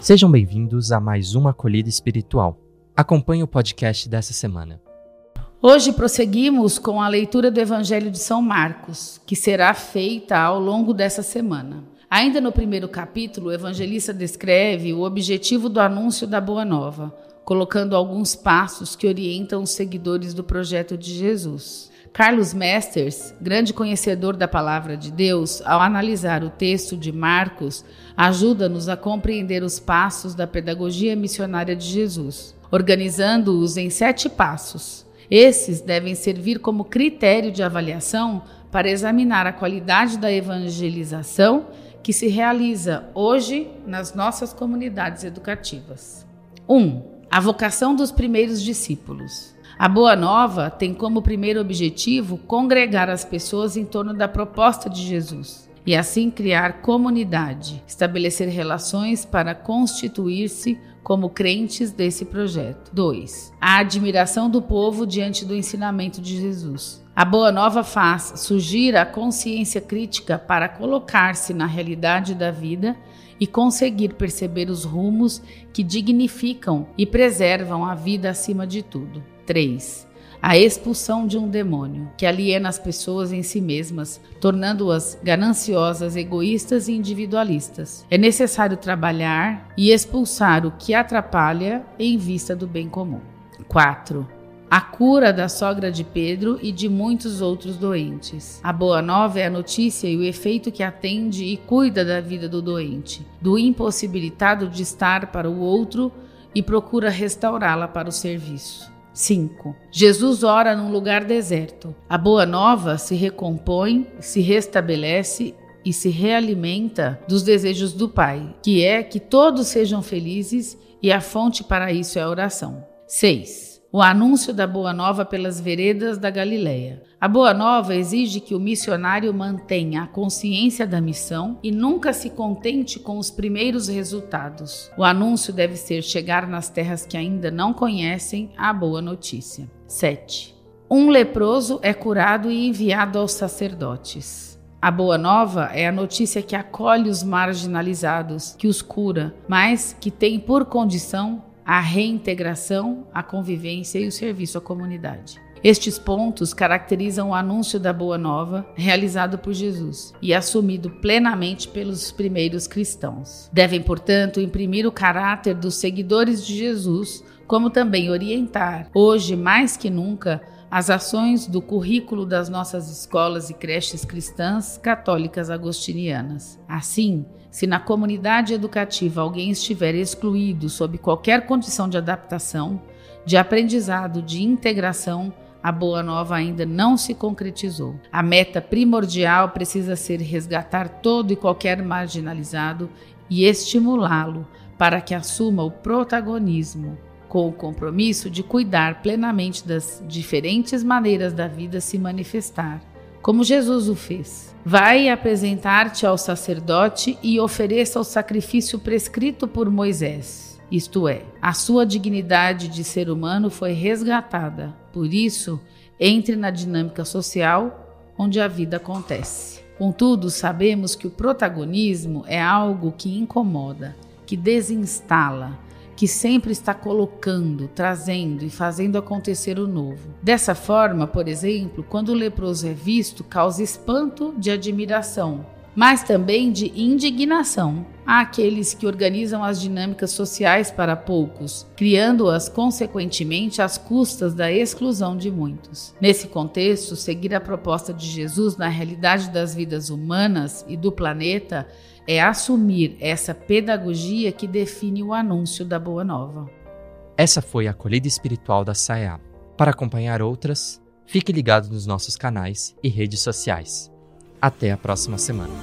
Sejam bem-vindos a mais uma acolhida espiritual. Acompanhe o podcast dessa semana. Hoje prosseguimos com a leitura do Evangelho de São Marcos, que será feita ao longo dessa semana. Ainda no primeiro capítulo, o evangelista descreve o objetivo do anúncio da Boa Nova, colocando alguns passos que orientam os seguidores do projeto de Jesus. Carlos Mesters, grande conhecedor da palavra de Deus, ao analisar o texto de Marcos, ajuda-nos a compreender os passos da pedagogia missionária de Jesus, organizando-os em sete passos. Esses devem servir como critério de avaliação para examinar a qualidade da evangelização que se realiza hoje nas nossas comunidades educativas. 1. Um, a vocação dos primeiros discípulos. A Boa Nova tem como primeiro objetivo congregar as pessoas em torno da proposta de Jesus e assim criar comunidade, estabelecer relações para constituir-se como crentes desse projeto. 2. A admiração do povo diante do ensinamento de Jesus. A Boa Nova faz surgir a consciência crítica para colocar-se na realidade da vida e conseguir perceber os rumos que dignificam e preservam a vida acima de tudo. 3. A expulsão de um demônio que aliena as pessoas em si mesmas, tornando-as gananciosas, egoístas e individualistas. É necessário trabalhar e expulsar o que atrapalha em vista do bem comum. 4 a cura da sogra de Pedro e de muitos outros doentes. A boa nova é a notícia e o efeito que atende e cuida da vida do doente, do impossibilitado de estar para o outro e procura restaurá-la para o serviço. 5. Jesus ora num lugar deserto. A boa nova se recompõe, se restabelece e se realimenta dos desejos do Pai, que é que todos sejam felizes e a fonte para isso é a oração. 6 o anúncio da Boa Nova pelas veredas da Galileia. A Boa Nova exige que o missionário mantenha a consciência da missão e nunca se contente com os primeiros resultados. O anúncio deve ser chegar nas terras que ainda não conhecem a boa notícia. 7. Um leproso é curado e enviado aos sacerdotes. A boa nova é a notícia que acolhe os marginalizados, que os cura, mas que tem por condição a reintegração, a convivência e o serviço à comunidade. Estes pontos caracterizam o anúncio da Boa Nova realizado por Jesus e assumido plenamente pelos primeiros cristãos. Devem, portanto, imprimir o caráter dos seguidores de Jesus, como também orientar, hoje mais que nunca, as ações do currículo das nossas escolas e creches cristãs católicas agostinianas. Assim, se na comunidade educativa alguém estiver excluído sob qualquer condição de adaptação, de aprendizado, de integração, a boa nova ainda não se concretizou. A meta primordial precisa ser resgatar todo e qualquer marginalizado e estimulá-lo para que assuma o protagonismo, com o compromisso de cuidar plenamente das diferentes maneiras da vida se manifestar como Jesus o fez. Vai apresentar-te ao sacerdote e ofereça o sacrifício prescrito por Moisés. Isto é, a sua dignidade de ser humano foi resgatada. Por isso, entre na dinâmica social onde a vida acontece. Contudo, sabemos que o protagonismo é algo que incomoda, que desinstala, que sempre está colocando, trazendo e fazendo acontecer o novo. Dessa forma, por exemplo, quando o leproso é visto, causa espanto de admiração, mas também de indignação àqueles que organizam as dinâmicas sociais para poucos, criando-as consequentemente às custas da exclusão de muitos. Nesse contexto, seguir a proposta de Jesus na realidade das vidas humanas e do planeta é assumir essa pedagogia que define o anúncio da Boa Nova. Essa foi a acolhida espiritual da SAEA. Para acompanhar outras, fique ligado nos nossos canais e redes sociais. Até a próxima semana.